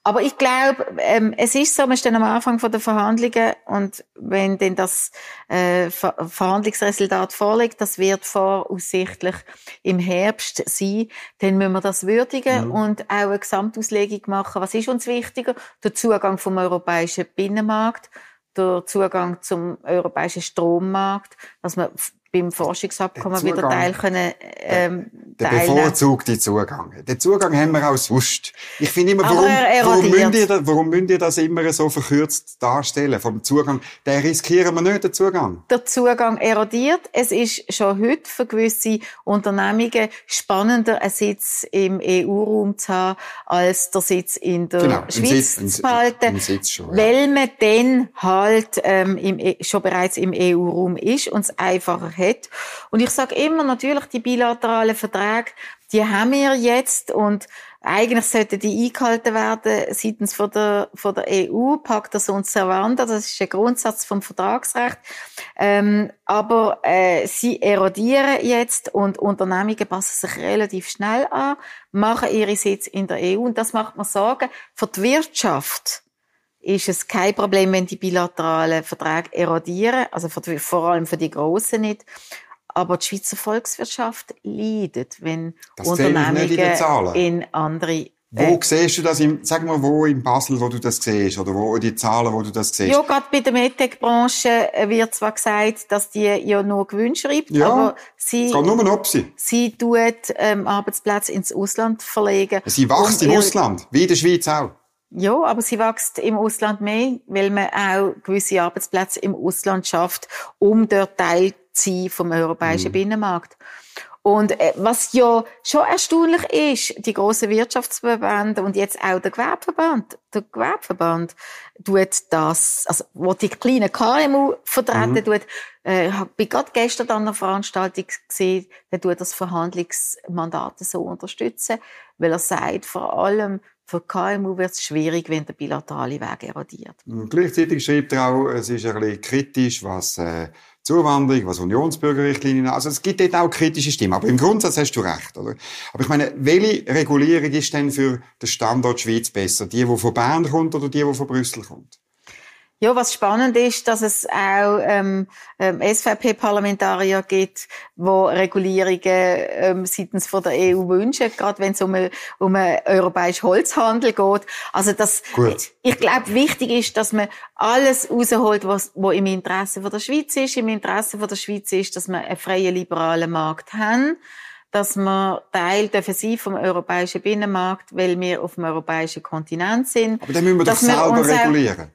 Aber ich glaube, ähm, es ist so, wir stehen am Anfang von der Verhandlungen und wenn denn das äh, Ver Verhandlungsresultat vorliegt, das wird voraussichtlich im Herbst sein, dann müssen wir das würdigen mhm. und auch eine Gesamtauslegung machen. Was ist uns wichtiger? Der Zugang vom europäischen Binnenmarkt der Zugang zum europäischen Strommarkt, dass man beim Forschungsabkommen wieder teil können, ähm, der, der bevorzugte Zugang. Den Zugang haben wir auch sonst. Ich finde immer, warum, warum, müsst ihr, das, warum müsst ihr das immer so verkürzt darstellen? Vom Zugang, den riskieren wir nicht, den Zugang. Der Zugang erodiert. Es ist schon heute für gewisse Unternehmungen spannender, einen Sitz im EU-Raum zu haben, als der Sitz in der genau, Schweiz Sitz, zu behalten. Schon, ja. Weil man dann halt ähm, im, e, schon bereits im EU-Raum ist und es einfacher hat. Und ich sage immer, natürlich, die bilateralen Verträge, die haben wir jetzt und eigentlich sollten die eingehalten werden seitens von der, von der EU, Pacta sunt servanda, das ist ein Grundsatz vom Vertragsrecht. Ähm, aber äh, sie erodieren jetzt und Unternehmungen passen sich relativ schnell an, machen ihre Sitz in der EU und das macht mir Sorgen. Für die Wirtschaft ist es kein Problem, wenn die bilateralen Verträge erodieren, also vor allem für die Grossen nicht. Aber die Schweizer Volkswirtschaft leidet, wenn das Unternehmungen in, in andere wo äh, siehst du das im, sag mal, wo in Basel, wo du das siehst, oder wo die Zahlen, wo du das siehst? Ja, gerade bei der MedTech-Branche wird zwar gesagt, dass die ja nur Gewinn schreibt, ja, aber sie, es geht nur noch sie. sie tut, ähm, Arbeitsplätze ins Ausland verlegen. Sie wächst im Ausland, wie in der Schweiz auch. Ja, aber sie wächst im Ausland mehr, weil man auch gewisse Arbeitsplätze im Ausland schafft, um dort Teil zu sein vom europäischen mhm. Binnenmarkt. Und äh, was ja schon erstaunlich ist, die grossen Wirtschaftsverbände und jetzt auch der Gewerbeverband, der Gewerbeverband tut das, also wo die kleinen KMU vertreten mhm. tut, äh, ich bin gerade gestern an einer Veranstaltung gesehen, der tut das Verhandlungsmandat so unterstützen, weil er sagt, vor allem für KMU wird es schwierig, wenn der bilaterale Weg erodiert. Gleichzeitig schreibt er auch, es ist ein bisschen kritisch, was äh, Zuwanderung, was Unionsbürgerrichtlinien, also es gibt dort auch kritische Stimmen. Aber im Grundsatz hast du recht, oder? Aber ich meine, welche Regulierung ist denn für den Standort Schweiz besser? Die, die von Bern kommt oder die, die von Brüssel kommt? Ja, was spannend ist, dass es auch ähm, ähm, SVP-Parlamentarier gibt, wo Regulierungen ähm, seitens von der EU wünschen, gerade wenn es um, um einen europäischen Holzhandel geht. Also das, Gut. ich glaube, wichtig ist, dass man alles rausholt, was, was im Interesse von der Schweiz ist. Im Interesse von der Schweiz ist, dass wir einen freien, liberalen Markt haben dass wir Teil dürfen sein vom europäischen Binnenmarkt, weil wir auf dem europäischen Kontinent sind. Aber dann müssen wir doch selber regulieren.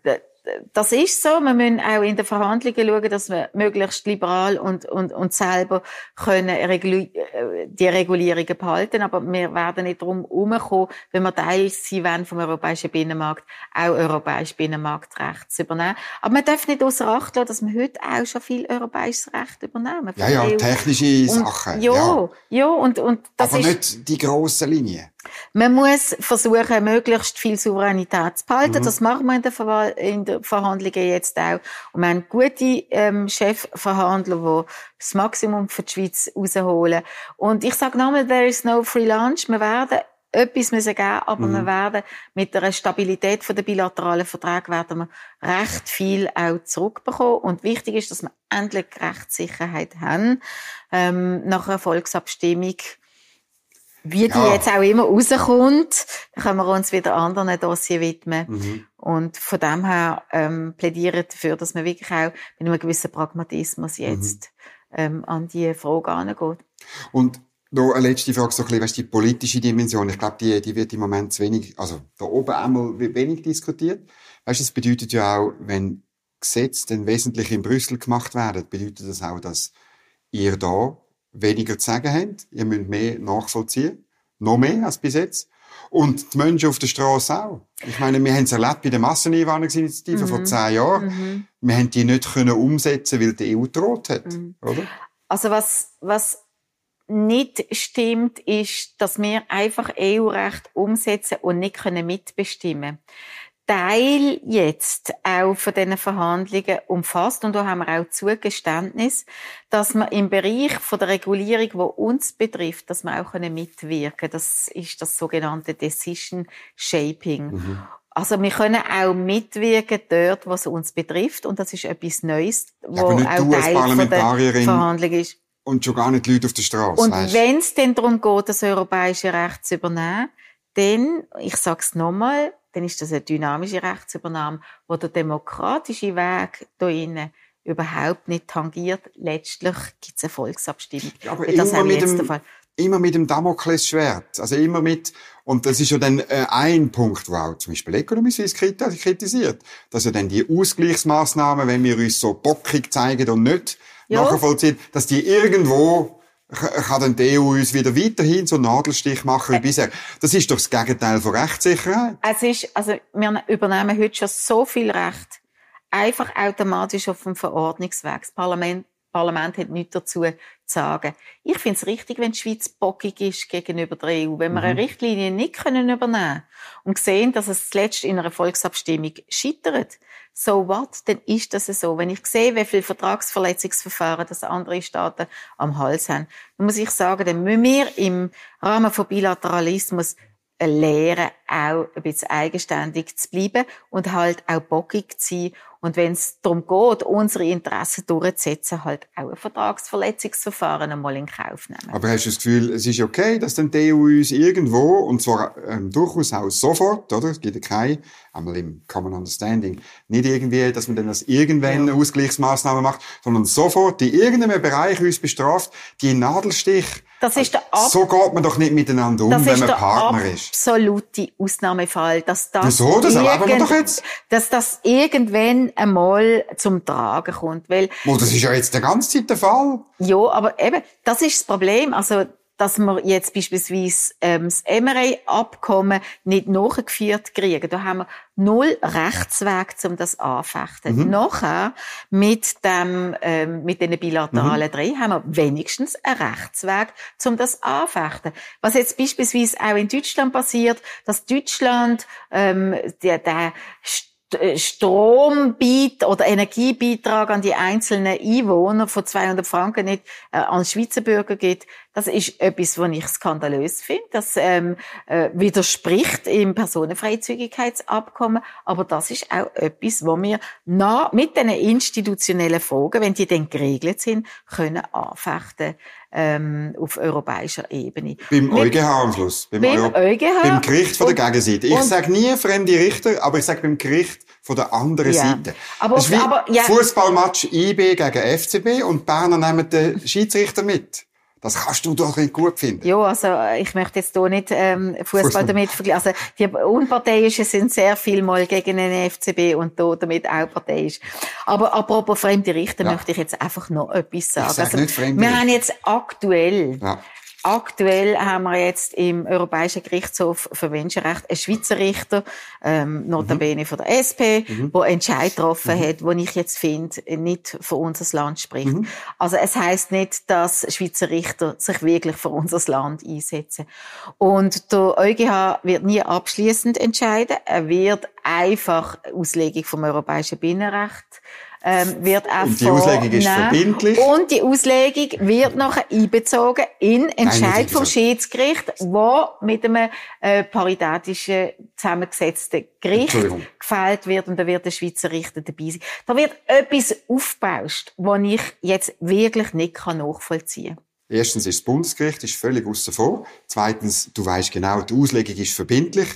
Das ist so. Wir müssen auch in den Verhandlungen schauen, dass wir möglichst liberal und, und, und selber können Regul äh, die Regulierungen behalten. Aber wir werden nicht darum herumkommen, wenn wir Teil sein wollen vom europäischen Binnenmarkt, auch europäisches Binnenmarktrecht zu übernehmen. Aber man darf nicht außer Acht lassen, dass wir heute auch schon viel europäisches Recht übernehmen. Ja, ja, technische Sachen. Ja, ja, ja, und, und das Aber ist... nicht die grossen Linien. Man muss versuchen, möglichst viel Souveränität zu behalten. Mhm. Das machen wir in den, in den Verhandlungen jetzt auch. Und wir haben gute ähm, Chefverhandler, die das Maximum für die Schweiz rausholen. Und ich sage nochmal, there is no free lunch. Wir werden etwas müssen geben, aber mhm. wir werden mit der Stabilität der bilateralen Verträge werden wir recht viel auch zurückbekommen. Und wichtig ist, dass wir endlich Rechtssicherheit haben. Ähm, nach einer Volksabstimmung wie die ja. jetzt auch immer rauskommt, dann können wir uns wieder anderen Dossier widmen. Mhm. Und von dem her ähm, plädieren dafür, dass man wirklich auch mit einem gewissen Pragmatismus jetzt mhm. ähm, an die Frage angeht. Und noch eine letzte Frage, so ein bisschen, weißt, die politische Dimension. Ich glaube, die, die wird im Moment zu wenig, also da oben einmal wenig diskutiert. Weißt, das bedeutet ja auch, wenn Gesetze dann wesentlich in Brüssel gemacht werden, bedeutet das auch, dass ihr da weniger zu sagen habt. Ihr müsst mehr nachvollziehen. Noch mehr als bis jetzt. Und die Menschen auf der Straße auch. Ich meine, wir haben es erlebt bei der Masseneinwanderungsinitiative mhm. vor zehn Jahren. Mhm. Wir haben die nicht können umsetzen, weil die EU droht hat, mhm. oder? Also was, was nicht stimmt, ist, dass wir einfach EU-Recht umsetzen und nicht können mitbestimmen Teil jetzt auch von diesen Verhandlungen umfasst, und da haben wir auch Zugeständnis, dass wir im Bereich von der Regulierung, wo uns betrifft, dass wir auch mitwirken können. Das ist das sogenannte Decision Shaping. Mhm. Also wir können auch mitwirken dort, was uns betrifft, und das ist etwas Neues, wo ja, auch Teil von der Verhandlung ist. Und schon gar nicht die Leute auf der Straße. Und wenn es denn darum geht, das europäische Recht zu übernehmen, dann, ich sage es nochmal, dann ist das eine dynamische Rechtsübernahme, wo der demokratische Weg hier innen überhaupt nicht tangiert. Letztlich gibt es eine Volksabstimmung. Ja, aber das immer mit, dem, immer mit dem Damoklesschwert. Also immer mit, und das ist ja dann äh, ein Punkt, wo auch zum Beispiel Economy Suisse kritisiert, dass ja dann die Ausgleichsmaßnahmen, wenn wir uns so bockig zeigen und nicht ja. nachvollziehen, dass die irgendwo kann dann die EU uns wieder weiterhin so einen Nadelstich machen wie bisher. Das ist doch das Gegenteil von Rechtssicherheit. Es ist, also, wir übernehmen heute schon so viel Recht. Einfach automatisch auf dem Verordnungsweg. Das Parlament, Parlament hat nichts dazu zu sagen. Ich finde es richtig, wenn die Schweiz bockig ist gegenüber der EU. Wenn wir mhm. eine Richtlinie nicht können übernehmen und sehen, dass es zuletzt in einer Volksabstimmung scheitert, so what, dann ist das so. Wenn ich sehe, wie viele Vertragsverletzungsverfahren das andere Staaten am Hals haben, dann muss ich sagen, dann müssen wir im Rahmen von Bilateralismus lernen, auch ein bisschen eigenständig zu bleiben und halt auch bockig zu sein und wenn es darum geht, unsere Interessen durchzusetzen, halt auch ein Vertragsverletzungsverfahren einmal in Kauf nehmen. Aber hast du das Gefühl, es ist okay, dass dann die EU uns irgendwo, und zwar ähm, durchaus auch sofort, oder? Es gibt ja keine, einmal im Common Understanding, nicht irgendwie, dass man dann das irgendwann ja. Ausgleichsmaßnahmen macht, sondern sofort in irgendeinem Bereich uns bestraft, die Nadelstich das ist der Ab so geht man doch nicht miteinander um, wenn man Partner ist. Das ist der absolute Ausnahmefall, dass das Wieso? Das erleben wir doch jetzt. Dass das irgendwann einmal zum Tragen kommt, weil. Oh, das ist ja jetzt die ganze Zeit der Fall. Ja, aber eben, das ist das Problem. Also, dass wir jetzt beispielsweise ähm, das MRA-Abkommen nicht nachgeführt kriegen. Da haben wir null Rechtsweg, um das anfechten. Mhm. Nachher, mit dem, ähm, mit den bilateralen mhm. drei, haben wir wenigstens einen Rechtsweg, um das anfechten. Was jetzt beispielsweise auch in Deutschland passiert, dass Deutschland ähm, der, der äh, Strombeit oder Energiebeitrag an die einzelnen Einwohner von 200 Franken nicht äh, an Schweizer Bürger geht, das ist etwas, was ich skandalös finde. Das ähm, äh, widerspricht im Personenfreizügigkeitsabkommen, aber das ist auch etwas, wo wir nach, mit den institutionellen Fragen, wenn die dann geregelt sind, können anfechten ähm, auf europäischer Ebene. Beim EuGH am Schluss. Beim, beim EuGH. Beim Gericht von der Gegenseite. Ich sage nie fremde Richter, aber ich sage beim Gericht von der anderen ja. Seite. Aber, das ist wie aber, ja. Fußballmatch IB gegen FCB und Berner nehmen den Schiedsrichter mit. Das kannst du doch nicht gut finden. Ja, also ich möchte jetzt hier nicht ähm, Fußball damit vergleichen. Also die Unparteiischen sind sehr viel mal gegen den FCB und da damit auch parteiisch. Aber apropos fremde Richter ja. möchte ich jetzt einfach noch etwas sagen. Ich sag also, nicht fremde wir haben jetzt aktuell ja. Aktuell haben wir jetzt im Europäischen Gerichtshof für Menschenrechte einen Schweizer Richter, ähm, notabene mhm. von der SP, mhm. wo Entscheid getroffen mhm. hat, wo ich jetzt finde, nicht für unser Land spricht. Mhm. Also es heißt nicht, dass Schweizer Richter sich wirklich für unser Land einsetzen. Und der EuGH wird nie abschließend entscheiden. Er wird einfach Auslegung vom europäischen Binnenrecht ähm, wird auch Und die Auslegung ist verbindlich. Und die Auslegung wird nachher einbezogen in Entscheid vom Schiedsgericht, wo mit einem äh, paritätischen zusammengesetzten Gericht gefällt wird und da wird der Schweizer Richter dabei sein. Da wird etwas aufgebauscht, was ich jetzt wirklich nicht nachvollziehen kann. Erstens ist das Bundesgericht ist völlig außen vor. Zweitens, du weißt genau, die Auslegung ist verbindlich.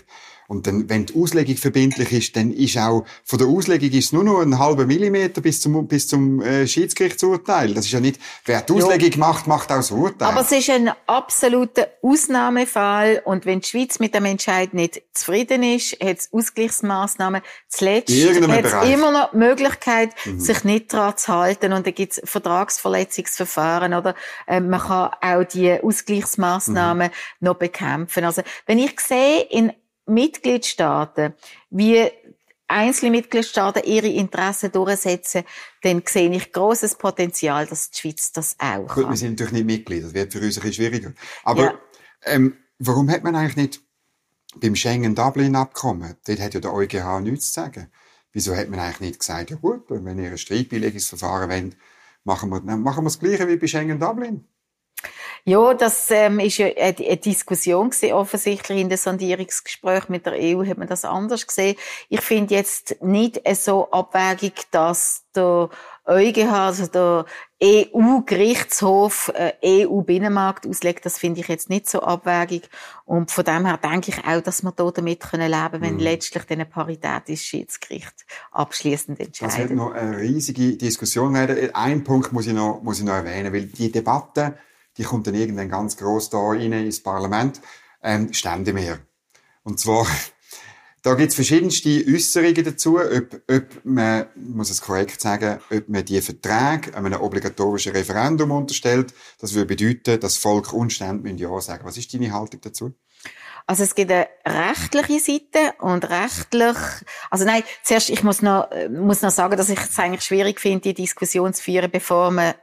Und dann, wenn die Auslegung verbindlich ist, dann ist auch, von der Auslegung ist nur noch ein halber Millimeter bis zum, bis zum äh, Schiedsgerichtsurteil. Das ist ja nicht, wer die Auslegung ja. macht, macht auch das Urteil. Aber es ist ein absoluter Ausnahmefall. Und wenn die Schweiz mit dem Entscheid nicht zufrieden ist, hat es Ausgleichsmaßnahmen. Zuletzt hat es immer noch die Möglichkeit, mhm. sich nicht daran zu halten. Und da gibt es Vertragsverletzungsverfahren, oder? Äh, man kann auch die Ausgleichsmaßnahmen mhm. noch bekämpfen. Also, wenn ich sehe, in Mitgliedstaaten, wie einzelne Mitgliedstaaten ihre Interessen durchsetzen, dann sehe ich großes Potenzial, dass die Schweiz das auch Gut, kann. wir sind natürlich nicht Mitglied, das wird für uns ein bisschen schwieriger. Aber ja. ähm, warum hat man eigentlich nicht beim Schengen-Dublin-Abkommen, dort hat ja der EuGH nichts zu sagen. Wieso hat man eigentlich nicht gesagt, ja gut, wenn ihr ein Streitbeilegungsverfahren wollt, machen wir, machen wir das Gleiche wie bei Schengen-Dublin? Ja, das ähm, ist ja eine, eine Diskussion gewesen, offensichtlich in den Sondierungsgesprächen mit der EU hat man das anders gesehen. Ich finde jetzt nicht so abwägig, dass der EuGH, also der EU-Gerichtshof, äh, EU-Binnenmarkt auslegt. Das finde ich jetzt nicht so abwägig. Und von dem her denke ich auch, dass wir da damit können leben, wenn mhm. letztlich dann paritätisches Schiedsgericht abschließend entscheidet. Das wird noch eine riesige Diskussion werden. Ein Punkt muss ich noch, muss ich noch erwähnen, weil die Debatte die kommt dann irgendwann ganz groß da rein ins Parlament, ähm, Ständemeer. Und zwar, da gibt's verschiedenste Äußerungen dazu, ob, ob man, muss es korrekt sagen, ob man die Verträge einem obligatorischen Referendum unterstellt. Das würde bedeuten, dass Volk und Stände Ja sagen. Was ist deine Haltung dazu? Also es gibt eine rechtliche Seite und rechtlich, also nein, zuerst, ich muss noch, muss noch sagen, dass ich es eigentlich schwierig finde, die Diskussion zu führen, bevor man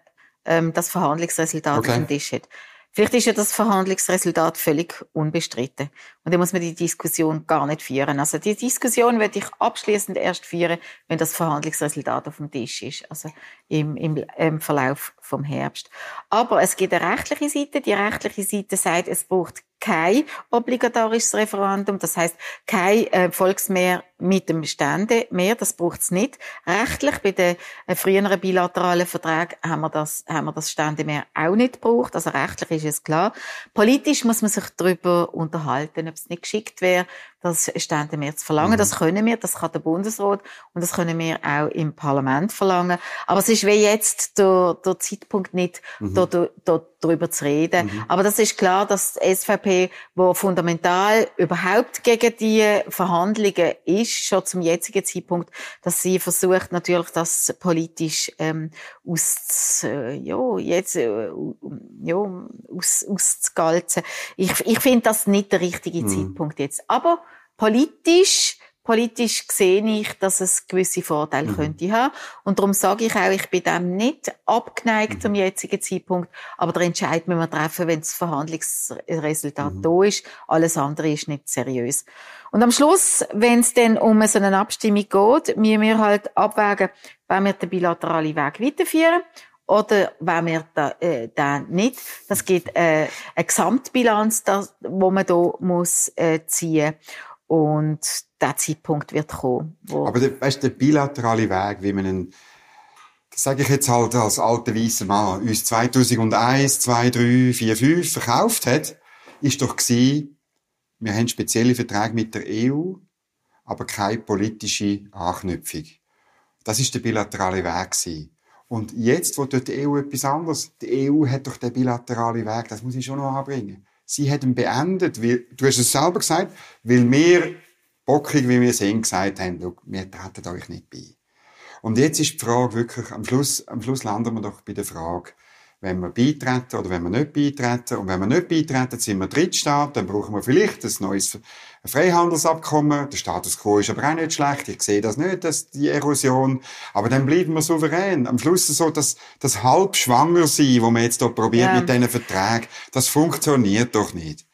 ähm, das Verhandlungsresultat okay. auf dem Tisch hat. Vielleicht ist ja das Verhandlungsresultat völlig unbestritten. Und dann muss man die Diskussion gar nicht führen. Also die Diskussion werde ich abschließend erst führen, wenn das Verhandlungsresultat auf dem Tisch ist. Also im, im, im Verlauf vom Herbst. Aber es gibt eine rechtliche Seite. Die rechtliche Seite sagt, es braucht kein obligatorisches Referendum, das heißt kein äh, Volksmehr mit dem Stände mehr, das braucht's nicht. Rechtlich bei den äh, früheren bilateralen Verträgen haben wir das haben wir das Stände mehr auch nicht gebraucht, also rechtlich ist es klar. Politisch muss man sich darüber unterhalten, ob es nicht geschickt wäre, das Stände mehr zu verlangen. Mhm. Das können wir, das kann der Bundesrat und das können wir auch im Parlament verlangen. Aber es ist wie jetzt der, der Zeitpunkt nicht, mhm. da, da, darüber zu reden. Mhm. Aber das ist klar, dass die SVP, wo fundamental überhaupt gegen die Verhandlungen ist, schon zum jetzigen Zeitpunkt, dass sie versucht natürlich das politisch ähm, aus, äh, ja, jetzt, äh, ja, aus, auszugalzen. Ich, ich finde das nicht der richtige mhm. Zeitpunkt jetzt. Aber Politisch, politisch sehe ich, dass es gewisse Vorteile mhm. könnte haben. Und darum sage ich auch, ich bin dem nicht abgeneigt mhm. zum jetzigen Zeitpunkt. Aber der Entscheid müssen wir treffen, wenn das Verhandlungsresultat mhm. da ist. Alles andere ist nicht seriös. Und am Schluss, wenn es dann um so eine Abstimmung geht, müssen wir halt abwägen, wollen wir den bilateralen Weg weiterführen oder wenn wir da, äh, den nicht. Das gibt äh, eine Gesamtbilanz, das, wo man da muss äh, ziehen und der Zeitpunkt wird kommen. Aber der, weißt, der bilaterale Weg, wie man einen, das sage ich jetzt halt als alter weißer Mann, uns 2001, 2, 3, 4, 5 verkauft hat, ist doch gewesen, wir haben spezielle Verträge mit der EU, aber keine politische Anknüpfung. Das ist der bilaterale Weg gewesen. Und jetzt wo die EU etwas anderes. Die EU hat doch den bilateralen Weg, das muss ich schon noch anbringen. Sie hat ihn beendet, weil, du hast es selber gesagt, weil wir, bockig wie wir sind, gesagt haben, wir treten euch nicht bei. Und jetzt ist die Frage wirklich, am Schluss, am Schluss landen wir doch bei der Frage, wenn wir beitreten oder wenn wir nicht beitreten. Und wenn wir nicht beitreten, sind wir Drittstaat, dann brauchen wir vielleicht ein neues Freihandelsabkommen. Der Status quo ist aber auch nicht schlecht. Ich sehe das nicht, dass die Erosion. Aber dann bleiben wir souverän. Am Schluss so, dass das halb schwanger sein, wo man jetzt hier probiert ja. mit diesen Verträgen, das funktioniert doch nicht.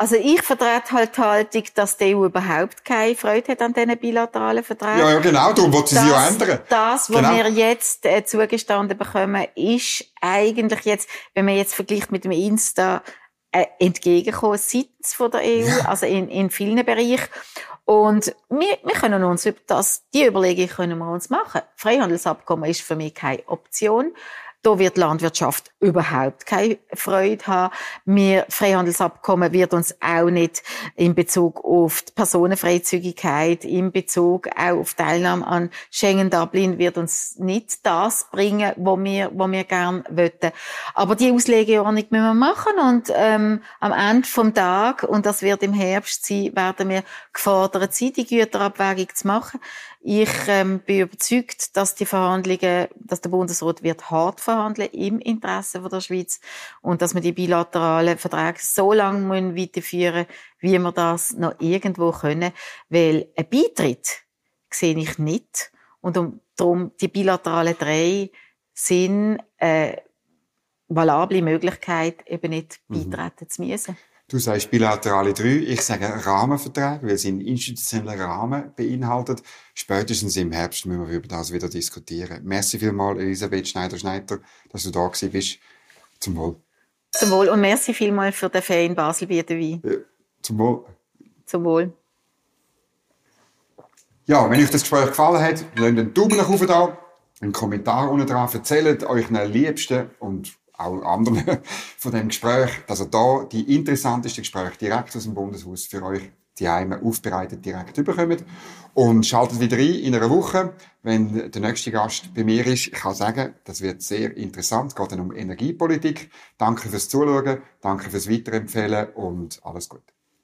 Also ich vertrete halt die Haltung, dass die EU überhaupt keine Freude hat an diesen bilateralen Verträgen. Ja, ja genau, darum wird sie sie ja ändern. Das, was genau. wir jetzt äh, zugestanden bekommen, ist eigentlich jetzt, wenn man jetzt vergleicht mit dem Insta, äh, entgegenkommen seitens von der EU, ja. also in, in vielen Bereichen. Und wir, wir können uns über das, die Überlegung können wir uns machen. Freihandelsabkommen ist für mich keine Option. Da wird Landwirtschaft überhaupt keine Freude haben. Wir Freihandelsabkommen wird uns auch nicht in Bezug auf die Personenfreizügigkeit, in Bezug auch auf Teilnahme an Schengen Dublin wird uns nicht das bringen, wo wir, wo wir gern wollten. Aber die Auslegeordnung müssen wir machen und ähm, am Ende vom Tag und das wird im Herbst sein, werden wir gefordert sein, die Güterabwägung zu machen. Ich ähm, bin überzeugt, dass die Verhandlungen, dass der Bundesrat wird hart verhandeln im Interesse von der Schweiz und dass wir die bilateralen Verträge so lange weiterführen wie wir das noch irgendwo können, weil ein Beitritt sehe ich nicht und um, darum die bilateralen drei sind äh, valable Möglichkeit, eben nicht mhm. beitreten zu müssen. Du sagst bilaterale drei, ich sage Rahmenverträge, weil sie einen institutionellen Rahmen beinhaltet. Spätestens im Herbst müssen wir über das wieder diskutieren. Merci vielmals, Elisabeth Schneider-Schneider, dass du da bist. Zum Wohl. Zum Wohl und merci vielmals für den Fan in Basel bieten Wein. Ja, zum Wohl. Zum Wohl. Ja, wenn euch das Gespräch gefallen hat, lasst einen Daumen nach oben da, einen Kommentar unten dran, erzählt euch einen Liebsten und auch anderen von dem Gespräch, ihr da die interessantesten Gespräche direkt aus dem Bundeshaus für euch die Heime aufbereitet direkt überkommt. Und schaltet wieder ein in einer Woche, wenn der nächste Gast bei mir ist. Ich kann sagen, das wird sehr interessant. Es geht dann um Energiepolitik. Danke fürs Zuschauen, danke fürs Weiterempfehlen und alles Gute.